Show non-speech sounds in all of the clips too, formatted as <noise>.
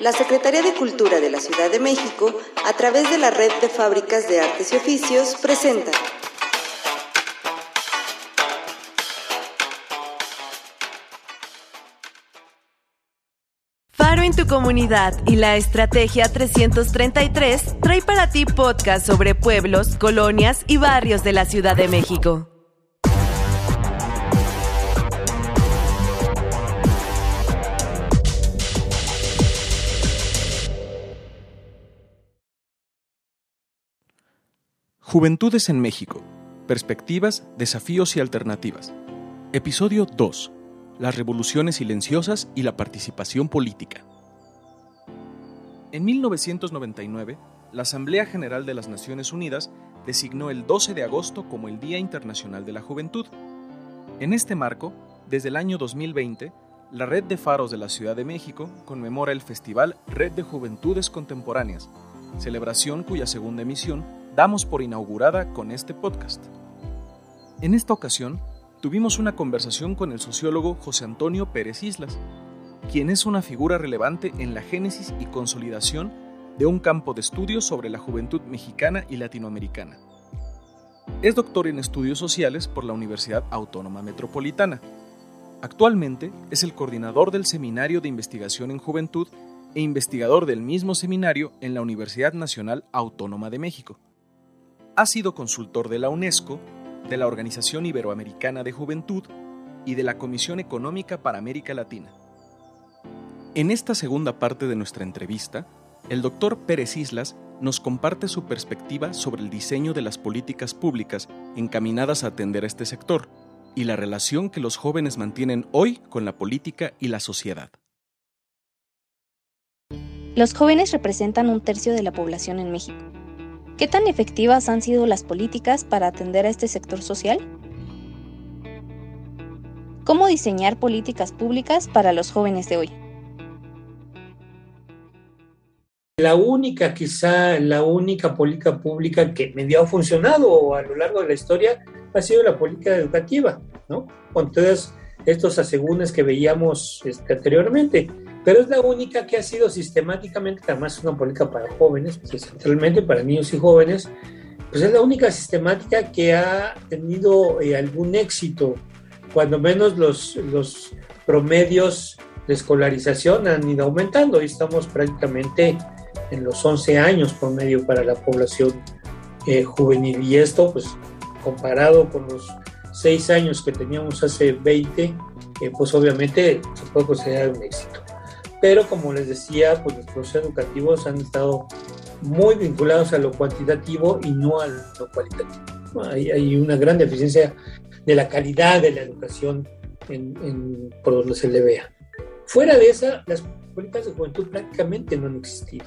la Secretaría de Cultura de la Ciudad de México, a través de la Red de Fábricas de Artes y Oficios, presenta Faro en tu comunidad y la Estrategia 333 trae para ti podcast sobre pueblos, colonias y barrios de la Ciudad de México. Juventudes en México. Perspectivas, desafíos y alternativas. Episodio 2. Las revoluciones silenciosas y la participación política. En 1999, la Asamblea General de las Naciones Unidas designó el 12 de agosto como el Día Internacional de la Juventud. En este marco, desde el año 2020, la Red de Faros de la Ciudad de México conmemora el Festival Red de Juventudes Contemporáneas, celebración cuya segunda emisión damos por inaugurada con este podcast. En esta ocasión, tuvimos una conversación con el sociólogo José Antonio Pérez Islas, quien es una figura relevante en la génesis y consolidación de un campo de estudios sobre la juventud mexicana y latinoamericana. Es doctor en estudios sociales por la Universidad Autónoma Metropolitana. Actualmente es el coordinador del Seminario de Investigación en Juventud e investigador del mismo seminario en la Universidad Nacional Autónoma de México ha sido consultor de la UNESCO, de la Organización Iberoamericana de Juventud y de la Comisión Económica para América Latina. En esta segunda parte de nuestra entrevista, el doctor Pérez Islas nos comparte su perspectiva sobre el diseño de las políticas públicas encaminadas a atender este sector y la relación que los jóvenes mantienen hoy con la política y la sociedad. Los jóvenes representan un tercio de la población en México ¿Qué tan efectivas han sido las políticas para atender a este sector social? ¿Cómo diseñar políticas públicas para los jóvenes de hoy? La única, quizá la única política pública que medio ha funcionado a lo largo de la historia ha sido la política educativa, ¿no? Con todos estos asegúnes que veíamos este, anteriormente pero es la única que ha sido sistemáticamente, además es una política para jóvenes, centralmente para niños y jóvenes, pues es la única sistemática que ha tenido eh, algún éxito, cuando menos los, los promedios de escolarización han ido aumentando. Y estamos prácticamente en los 11 años promedio para la población eh, juvenil. Y esto pues comparado con los 6 años que teníamos hace 20, eh, pues obviamente se puede considerar un éxito pero como les decía, pues los procesos educativos han estado muy vinculados a lo cuantitativo y no a lo cualitativo. Hay, hay una gran deficiencia de la calidad de la educación en, por donde se le vea. Fuera de esa, las políticas de juventud prácticamente no han existido.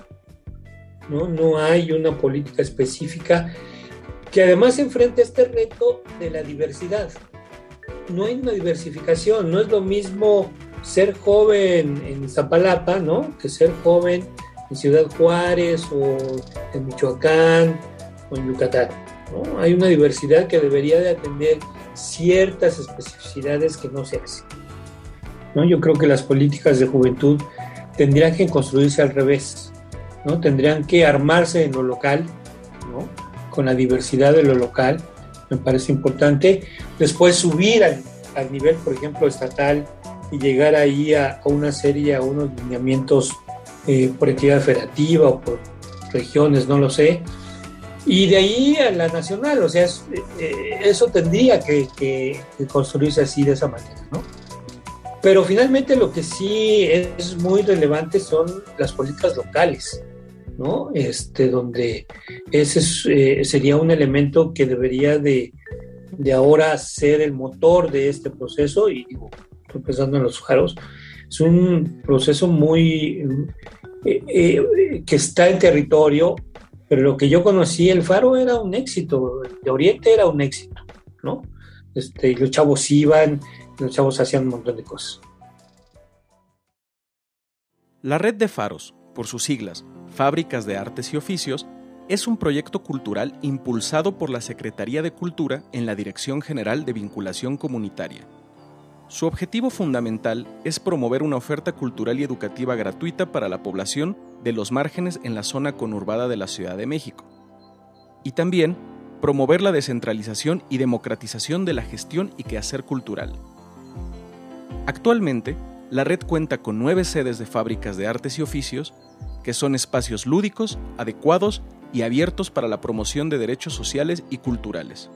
¿no? no hay una política específica que además enfrente este reto de la diversidad. No hay una diversificación, no es lo mismo ser joven en Zapalapa, ¿no? Que ser joven en Ciudad Juárez o en Michoacán o en Yucatán. ¿no? Hay una diversidad que debería de atender ciertas especificidades que no se hacen. ¿no? Yo creo que las políticas de juventud tendrían que construirse al revés, ¿no? Tendrían que armarse en lo local, ¿no? Con la diversidad de lo local, me parece importante. Después subir al, al nivel, por ejemplo, estatal, y llegar ahí a, una serie, a unos lineamientos eh, por entidad federativa o por regiones, no lo sé. Y de ahí a la nacional, o sea, eh, eso tendría que, que, construirse así de esa manera, ¿no? Pero finalmente lo que sí es muy relevante son las políticas locales, ¿no? Este, donde ese eh, sería un elemento que debería de, de ahora ser el motor de este proceso y digo, pensando en los faros, es un proceso muy eh, eh, que está en territorio, pero lo que yo conocí, el faro era un éxito, de Oriente era un éxito, ¿no? Este, los chavos iban, los chavos hacían un montón de cosas. La red de faros, por sus siglas, Fábricas de Artes y Oficios, es un proyecto cultural impulsado por la Secretaría de Cultura en la Dirección General de Vinculación Comunitaria Su objetivo fundamental es promover una oferta cultural y educativa gratuita para la población de los márgenes en la zona conurbada de la Ciudad de México. Y también promover la descentralización y democratización de la gestión y quehacer cultural. Actualmente, la red cuenta con nueve sedes de fábricas de artes y oficios, que son espacios lúdicos, adecuados y abiertos para la promoción de derechos sociales y culturales.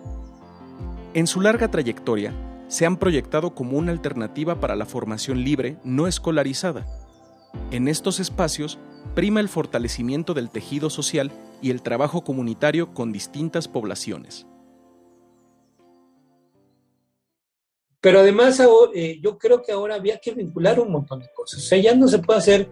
En su larga trayectoria, se han proyectado como una alternativa para la formación libre no escolarizada. En estos espacios prima el fortalecimiento del tejido social y el trabajo comunitario con distintas poblaciones. Pero además eh, yo creo que ahora había que vincular un montón de cosas. O sea, ya no se puede hacer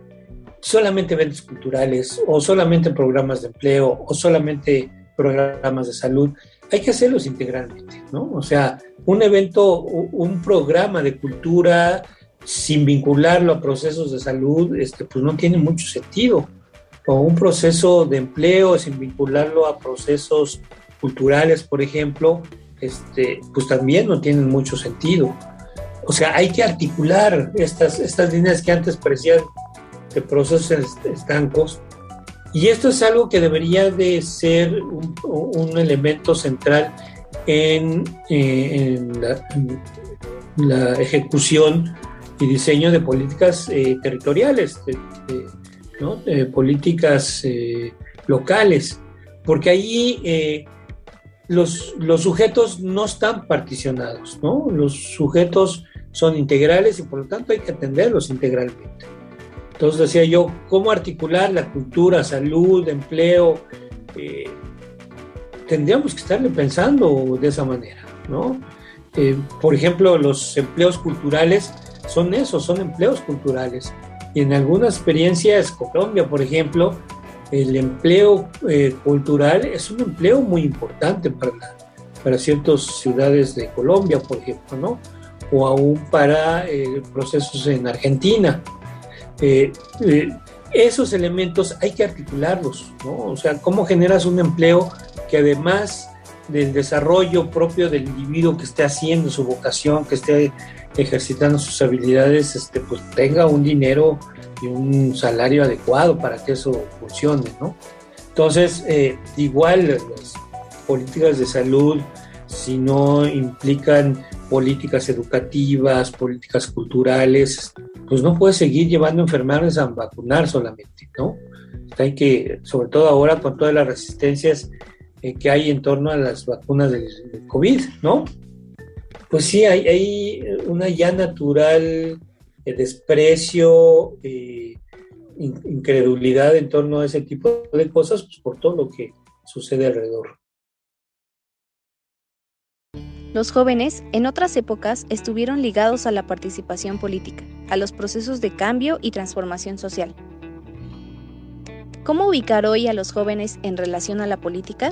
solamente eventos culturales o solamente programas de empleo o solamente programas de salud. Hay que hacerlos integralmente, ¿no? O sea, un evento, un programa de cultura sin vincularlo a procesos de salud, este, pues no tiene mucho sentido. O un proceso de empleo sin vincularlo a procesos culturales, por ejemplo, este, pues también no tienen mucho sentido. O sea, hay que articular estas, estas líneas que antes parecían de procesos estancos. Y esto es algo que debería de ser un, elemento central en, la, ejecución y diseño de políticas eh, territoriales, de, políticas eh, locales, porque ahí eh, los, sujetos no están particionados, ¿no? Los sujetos son integrales y por lo tanto hay que atenderlos integralmente. Entonces decía yo, ¿cómo articular la cultura, salud, empleo? Eh, tendríamos que estarle pensando de esa manera, ¿no? Eh, por ejemplo, los empleos culturales son esos, son empleos culturales. Y en algunas experiencias, Colombia, por ejemplo, el empleo eh, cultural es un empleo muy importante para, para ciertas ciudades de Colombia, por ejemplo, ¿no? O aún para procesos en Argentina. Eh, esos elementos hay que articularlos, ¿no? O sea, cómo generas un empleo que además del desarrollo propio del individuo que esté haciendo su vocación, que esté ejercitando sus habilidades, este, pues tenga un dinero un salario adecuado para que eso funcione, ¿no? Entonces, eh, igual las políticas de salud, si no implican políticas educativas, políticas culturales, pues no puede seguir llevando enfermedades a vacunar solamente, ¿no? Hay que, sobre todo ahora con todas las resistencias eh, que hay en torno a las vacunas del, COVID, ¿no? Pues sí, hay, una ya natural desprecio, eh, incredulidad en torno a ese tipo de cosas, pues por todo lo que sucede alrededor. Los jóvenes en otras épocas estuvieron ligados a la participación política, a los procesos de cambio y transformación social. ¿Cómo ubicar hoy a los jóvenes en relación a la política?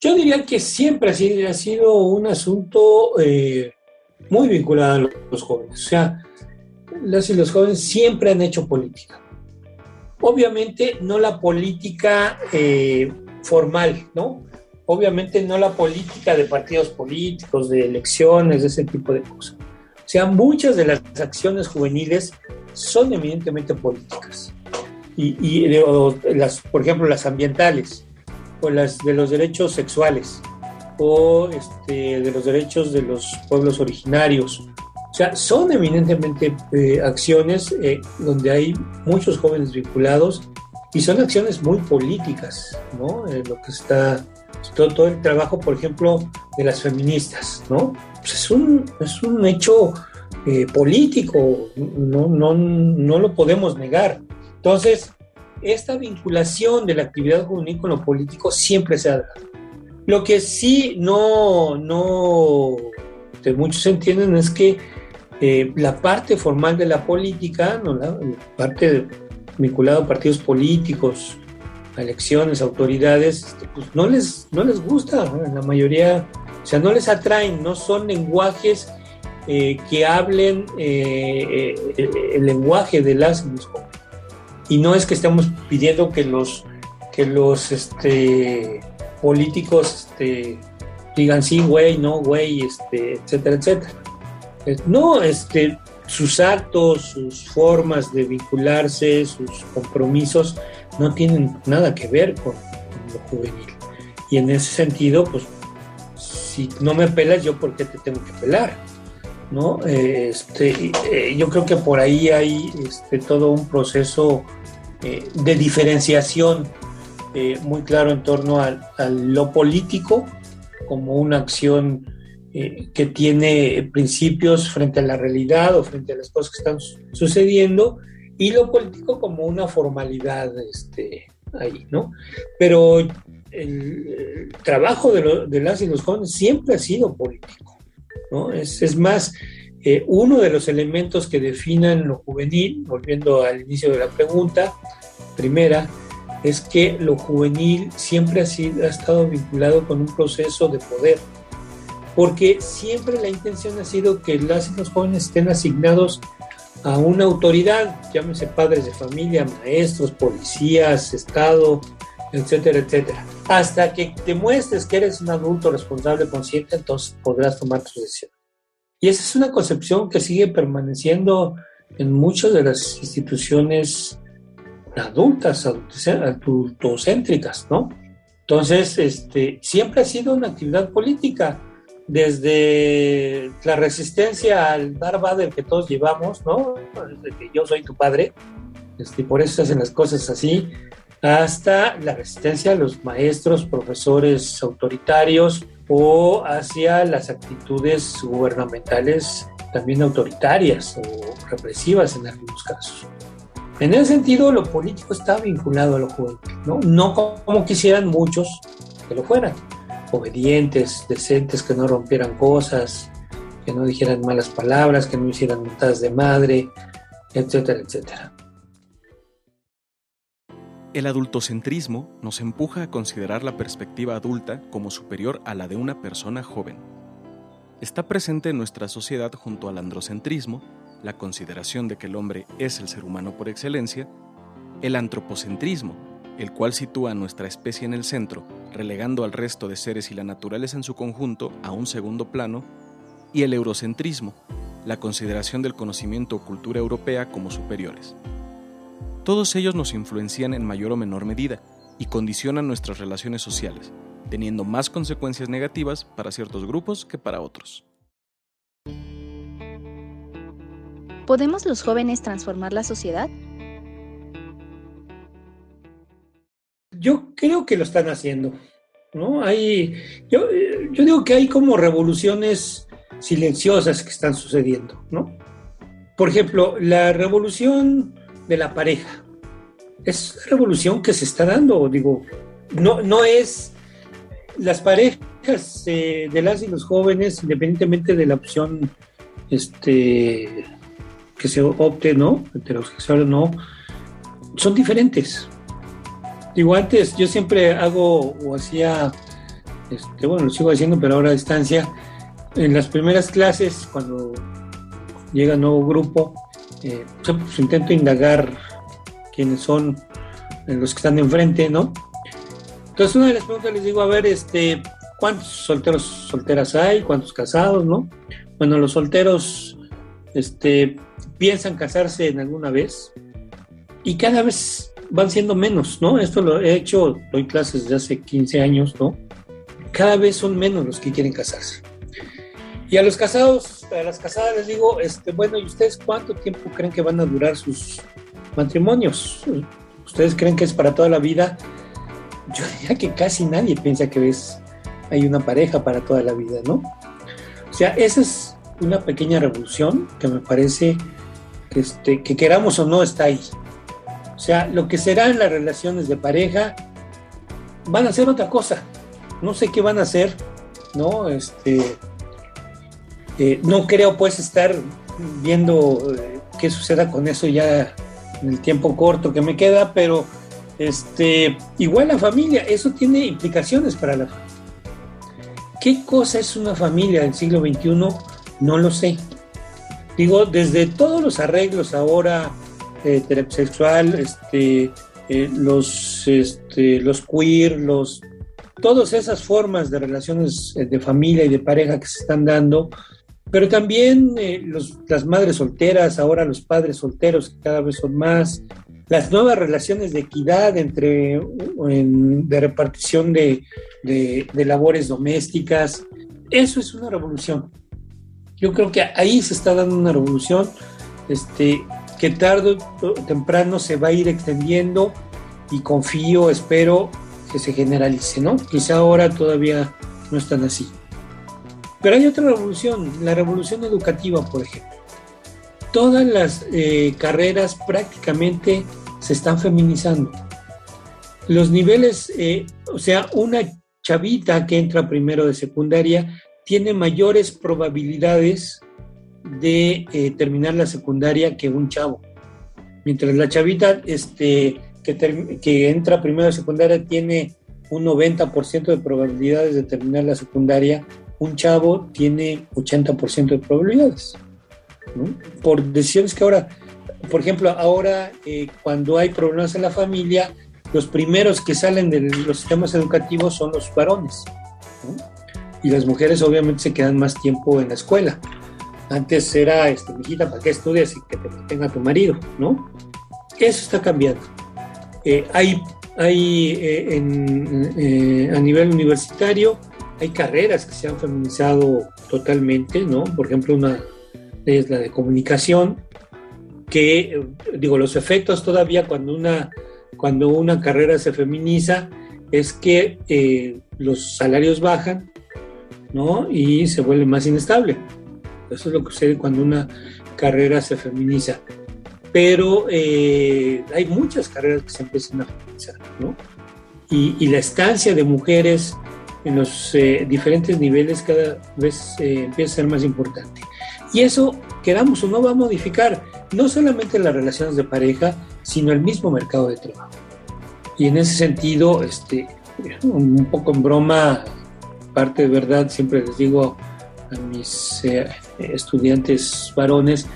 Yo diría que siempre ha sido, un asunto eh, muy vinculada a los jóvenes. O sea, las y los jóvenes siempre han hecho política. Obviamente no la política eh, formal, ¿no? Obviamente no la política de partidos políticos, de elecciones, de ese tipo de cosas. O sea, muchas de las acciones juveniles son evidentemente políticas. Y, las, por ejemplo, las ambientales o las de los derechos sexuales o este, de los derechos de los pueblos originarios. O sea, son eminentemente eh, acciones eh, donde hay muchos jóvenes vinculados y son acciones muy políticas, ¿no? Eh, lo que está, todo, todo, el trabajo, por ejemplo, de las feministas, ¿no? Pues es, un, es un hecho político, no, no, no lo podemos negar. Entonces, esta vinculación de la actividad juvenil con lo político siempre se ha dado. Lo que sí no, no muchos entienden es que eh, la parte formal de la política, ¿no? la, parte vinculada a partidos políticos, elecciones, autoridades, este, pues no les, no les gusta, la mayoría, o sea, no les atraen, no son lenguajes eh, que hablen eh, el lenguaje de las y no es que estemos pidiendo que los que los este, políticos este, digan sí, güey, no, güey, etcétera, etcétera. No, este, sus actos, sus formas de vincularse, sus compromisos no tienen nada que ver con, lo juvenil. Y en ese sentido, pues, si no me pelas, yo por qué te tengo que pelar, ¿no? Este, eh, yo creo que por ahí hay este, todo un proceso eh, de diferenciación eh, muy claro en torno a, lo político como una acción eh, que tiene principios frente a la realidad o frente a las cosas que están sucediendo y lo político como una formalidad este, ahí, ¿no? Pero el, trabajo de, las y los jóvenes siempre ha sido político, ¿no? Es, más, uno de los elementos que definan lo juvenil, volviendo al inicio de la pregunta, primera, es que lo juvenil siempre ha, sido, ha estado vinculado con un proceso de poder, porque siempre la intención ha sido que las y los jóvenes estén asignados a una autoridad, llámese padres de familia, maestros, policías, Estado, etcétera, etcétera. Hasta que demuestres que eres un adulto responsable, consciente, entonces podrás tomar tu decisión. Y esa es una concepción que sigue permaneciendo en muchas de las instituciones adultas, adultocéntricas, ¿no? Entonces, este, siempre ha sido una actividad política, desde la resistencia al dar del que todos llevamos, ¿no? Desde que yo soy tu padre, este, por eso se hacen las cosas así, hasta la resistencia a los maestros, profesores autoritarios o hacia las actitudes gubernamentales también autoritarias o represivas en algunos casos. En ese sentido, lo político está vinculado a lo juvenil, ¿no? No como quisieran muchos que lo fueran. Obedientes, decentes, que no rompieran cosas, que no dijeran malas palabras, que no hicieran notas de madre, etcétera, etcétera. El adultocentrismo nos empuja a considerar la perspectiva adulta como superior a la de una persona joven. Está presente en nuestra sociedad junto al androcentrismo, la consideración de que el hombre es el ser humano por excelencia, el antropocentrismo, el cual sitúa a nuestra especie en el centro, relegando al resto de seres y la naturaleza en su conjunto a un segundo plano, y el eurocentrismo, la consideración del conocimiento o cultura europea como superiores. Todos ellos nos influencian en mayor o menor medida y condicionan nuestras relaciones sociales, teniendo más consecuencias negativas para ciertos grupos que para otros. ¿Podemos los jóvenes transformar la sociedad? Yo creo que lo están haciendo. ¿no? Hay, yo, yo digo que hay como revoluciones silenciosas que están sucediendo. ¿no? Por ejemplo, la revolución de la pareja. Es una revolución que se está dando, digo, no, no es las parejas eh, de las y los jóvenes, independientemente de la opción este, que se opte, ¿no? Heterosexual o no, son diferentes. Digo, antes yo siempre hago o hacía, este, bueno, lo sigo haciendo, pero ahora a distancia, en las primeras clases, cuando llega un nuevo grupo, eh, pues, intento indagar quiénes son los que están enfrente, ¿no? Entonces una de las preguntas les digo, a ver, este, ¿cuántos solteros, solteras hay? ¿Cuántos casados, no? Bueno, los solteros, este, piensan casarse en alguna vez y cada vez van siendo menos, ¿no? Esto lo he hecho, doy clases desde hace 15 años, ¿no? Cada vez son menos los que quieren casarse. Y a los casados, a las casadas les digo, este, bueno, ¿y ustedes cuánto tiempo creen que van a durar sus matrimonios? ¿Ustedes creen que es para toda la vida? Yo diría que casi nadie piensa que es, hay una pareja para toda la vida, ¿no? O sea, esa es una pequeña revolución que me parece este, que queramos o no está ahí. O sea, lo que serán las relaciones de pareja van a ser otra cosa. No sé qué van a hacer, ¿no? Este, eh, no creo pues estar viendo eh, qué suceda con eso ya en el tiempo corto que me queda, pero este, igual la familia, eso tiene implicaciones para la familia. ¿Qué cosa es una familia del siglo XXI? No lo sé. Digo, desde todos los arreglos ahora eh, heterosexual, este, eh, los, este, los queer, los todas esas formas de relaciones eh, de familia y de pareja que se están dando, pero también eh, las madres solteras, ahora los padres solteros que cada vez son más, las nuevas relaciones de equidad entre, de repartición de, de, labores domésticas, eso es una revolución. Yo creo que ahí se está dando una revolución este, que tarde o temprano se va a ir extendiendo y confío, espero que se generalice, ¿no? Quizá ahora todavía no están así. Pero hay otra revolución, la revolución educativa, por ejemplo. Todas las eh, carreras prácticamente se están feminizando. Los niveles, eh, o sea, una chavita que entra primero de secundaria tiene mayores probabilidades de eh, terminar la secundaria que un chavo. Mientras la chavita este, que, que entra primero de secundaria tiene un 90% de probabilidades de terminar la secundaria, un chavo tiene 80% de probabilidades. Por decisiones que ahora, por ejemplo, ahora eh, cuando hay problemas en la familia, los primeros que salen de los sistemas educativos son los varones. Y las mujeres obviamente se quedan más tiempo en la escuela. Antes era, este, mijita, ¿para qué estudias y que te tenga tu marido? ¿No? Eso está cambiando. Eh, hay hay eh, eh, a nivel universitario, hay carreras que se han feminizado totalmente, ¿no? Por ejemplo, una es la de comunicación, que, digo, los efectos todavía cuando una, cuando una carrera se feminiza es que los salarios bajan, ¿no? Y se vuelve más inestable. Eso es lo que sucede cuando una carrera se feminiza pero eh, hay muchas carreras que se empiezan a realizar, ¿no? Y, la estancia de mujeres en los eh, diferentes niveles cada vez eh, empieza a ser más importante. Y eso, queramos o no, va a modificar no solamente las relaciones de pareja, sino el mismo mercado de trabajo. Y en ese sentido, este, un poco en broma, parte de verdad, siempre les digo a mis estudiantes varones,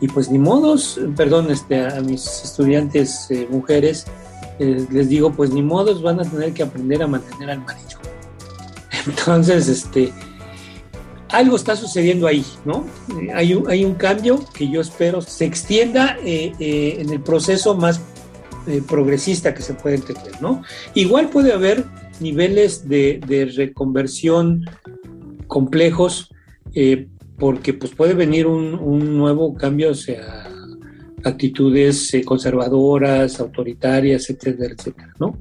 y pues ni modos, perdón, este, a mis estudiantes eh, mujeres, eh, les digo, pues ni modos van a tener que aprender a mantener al marido. <laughs> Entonces, este, algo está sucediendo ahí, ¿no? Eh, hay, un, hay un cambio que yo espero se extienda en el proceso más progresista que se puede entender, ¿no? Igual puede haber niveles de, de reconversión complejos porque pues puede venir un, nuevo cambio, sea, actitudes eh, conservadoras, autoritarias, etcétera, etcétera, ¿no?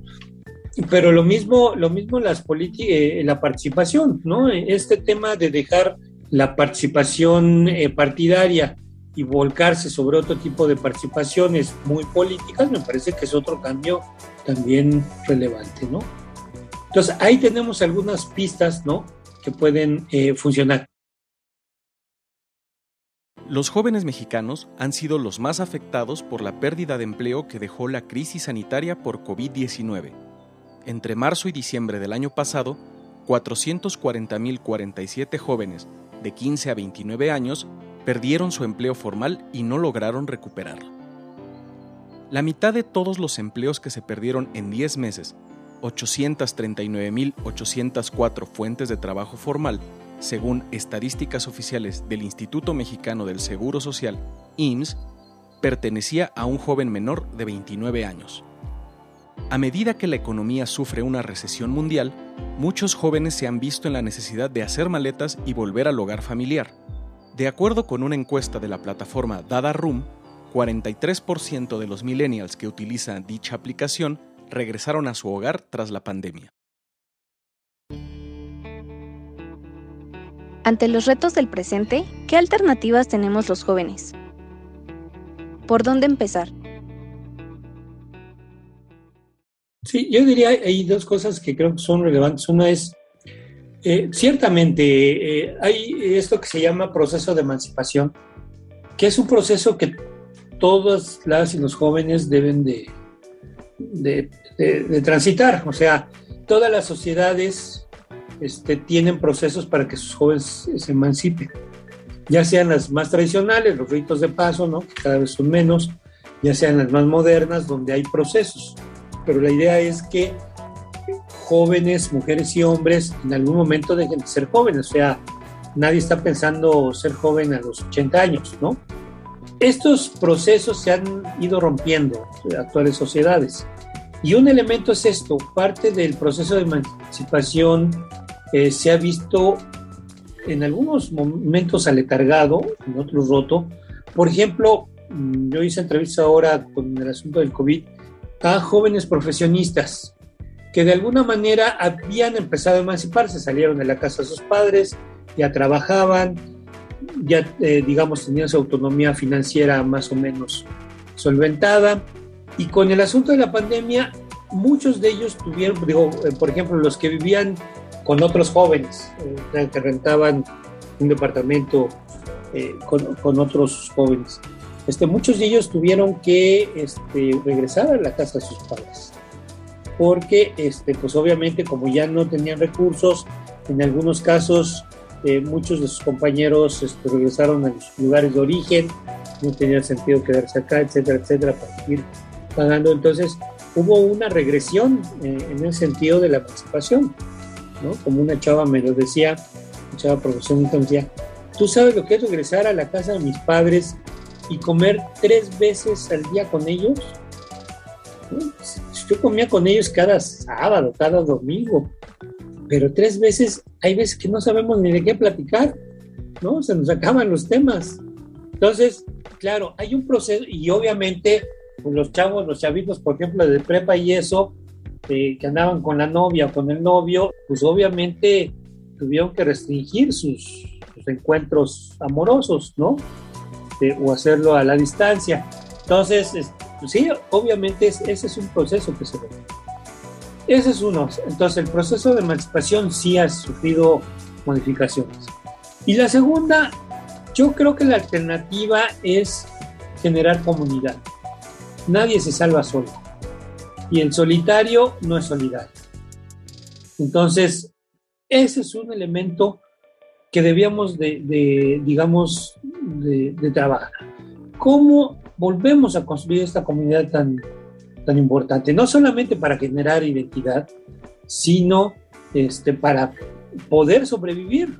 Pero lo mismo, lo mismo las eh, la participación, ¿no? Este tema de dejar la participación eh, partidaria y volcarse sobre otro tipo de participaciones muy políticas, me parece que es otro cambio también relevante, ¿no? Entonces, ahí tenemos algunas pistas, ¿no? Que pueden funcionar. Los jóvenes mexicanos han sido los más afectados por la pérdida de empleo que dejó la crisis sanitaria por COVID-19. Entre marzo y diciembre del año pasado, 440.047 jóvenes de 15 a 29 años perdieron su empleo formal y no lograron recuperarlo. La mitad de todos los empleos que se perdieron en 10 meses, 839.804 fuentes de trabajo formal, según estadísticas oficiales del Instituto Mexicano del Seguro Social, IMSS, pertenecía a un joven menor de 29 años. A medida que la economía sufre una recesión mundial, muchos jóvenes se han visto en la necesidad de hacer maletas y volver al hogar familiar. De acuerdo con una encuesta de la plataforma Dada Room, 43% de los millennials que utilizan dicha aplicación regresaron a su hogar tras la pandemia. Ante los retos del presente, ¿qué alternativas tenemos los jóvenes? ¿Por dónde empezar? Sí, yo diría hay dos cosas que creo que son relevantes. Una es, eh, ciertamente, eh, hay esto que se llama proceso de emancipación, que es un proceso que todas las y los jóvenes deben de, de transitar. O sea, todas las sociedades este, tienen procesos para que sus jóvenes se emancipen, ya sean las más tradicionales, los ritos de paso, ¿no? que cada vez son menos, ya sean las más modernas, donde hay procesos. Pero la idea es que jóvenes, mujeres y hombres, en algún momento dejen de ser jóvenes. O sea, nadie está pensando ser joven a los 80 años, ¿no? Estos procesos se han ido rompiendo en actuales sociedades. Y un elemento es esto, parte del proceso de emancipación eh, se ha visto en algunos momentos aletargado, en otros roto. Por ejemplo, mm, yo hice entrevista ahora con el asunto del COVID a jóvenes profesionistas que de alguna manera habían empezado a emanciparse, salieron de la casa de sus padres, ya trabajaban, ya eh, digamos tenían su autonomía financiera más o menos solventada y con el asunto de la pandemia muchos de ellos tuvieron, digo, eh, por ejemplo, los que vivían con otros jóvenes, eh, que rentaban un departamento con, con, otros jóvenes. Este, muchos de ellos tuvieron que este, regresar a la casa de sus padres, porque este, pues obviamente como ya no tenían recursos, en algunos casos eh, muchos de sus compañeros este, regresaron a sus lugares de origen, no tenía sentido quedarse acá, etcétera, etcétera, para seguir pagando. Entonces, hubo una regresión eh, en el sentido de la emancipación, ¿no? Como una chava me lo decía, una chava profesional me decía, ¿tú sabes lo que es regresar a la casa de mis padres y comer tres veces al día con ellos? Yo comía con ellos cada sábado, cada domingo, pero tres veces, hay veces que no sabemos ni de qué platicar, ¿no? Se nos acaban los temas. Entonces, claro, hay un proceso y obviamente pues, los chavos, los chavitos, por ejemplo, de prepa y eso, eh, que andaban con la novia o con el novio, pues obviamente tuvieron que restringir sus, encuentros amorosos, ¿no? o hacerlo a la distancia. Entonces, pues sí, obviamente ese es un proceso que se ve. Ese es uno. Entonces, el proceso de emancipación sí ha sufrido modificaciones. Y la segunda, yo creo que la alternativa es generar comunidad. Nadie se salva solo. Y el solitario no es solidario. Entonces, ese es un elemento que debíamos de, digamos, de, de, trabajar. ¿Cómo volvemos a construir esta comunidad tan, tan importante, no solamente para generar identidad, sino este, para poder sobrevivir.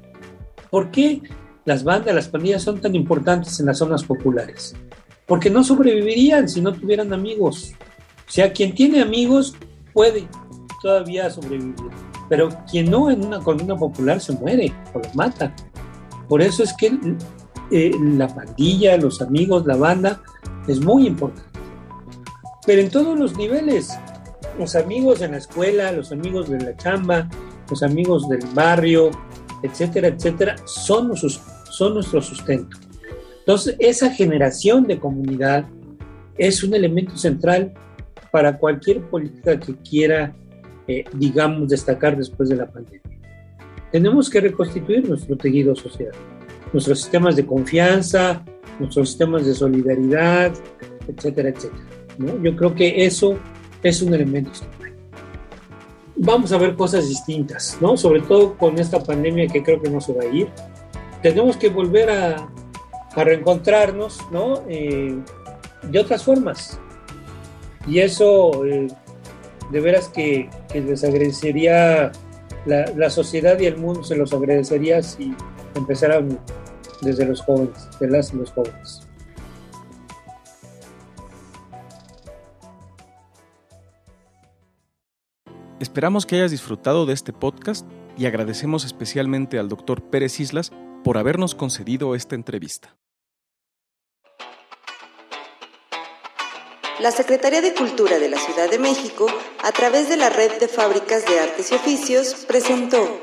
¿Por qué las bandas, las pandillas son tan importantes en las zonas populares? Porque no sobrevivirían si no tuvieran amigos. O sea, quien tiene amigos puede todavía sobrevivir, pero quien no en una columna popular se muere o lo mata. Por eso es que eh, la pandilla, los amigos, la banda es muy importante pero en todos los niveles. Los amigos en la escuela, los amigos de la chamba, los amigos del barrio, etcétera, etcétera, son, son nuestro sustento. Entonces, esa generación de comunidad es un elemento central para cualquier política que quiera, eh, digamos, destacar después de la pandemia. Tenemos que reconstituir nuestro tejido social, nuestros sistemas de confianza, nuestros sistemas de solidaridad, etcétera, etcétera. Yo creo que eso es un elemento Vamos a ver cosas distintas, ¿no? Sobre todo con esta pandemia que creo que no se va a ir. Tenemos que volver a, reencontrarnos, ¿no? Eh, de otras formas. Y eso, eh, de veras que, les agradecería la, la, sociedad y el mundo, se los agradecería si empezaran desde los jóvenes, de las y los jóvenes. Esperamos que hayas disfrutado de este podcast y agradecemos especialmente al Dr. Pérez Islas por habernos concedido esta entrevista. La Secretaría de Cultura de la Ciudad de México, a través de la Red de Fábricas de Artes y Oficios, presentó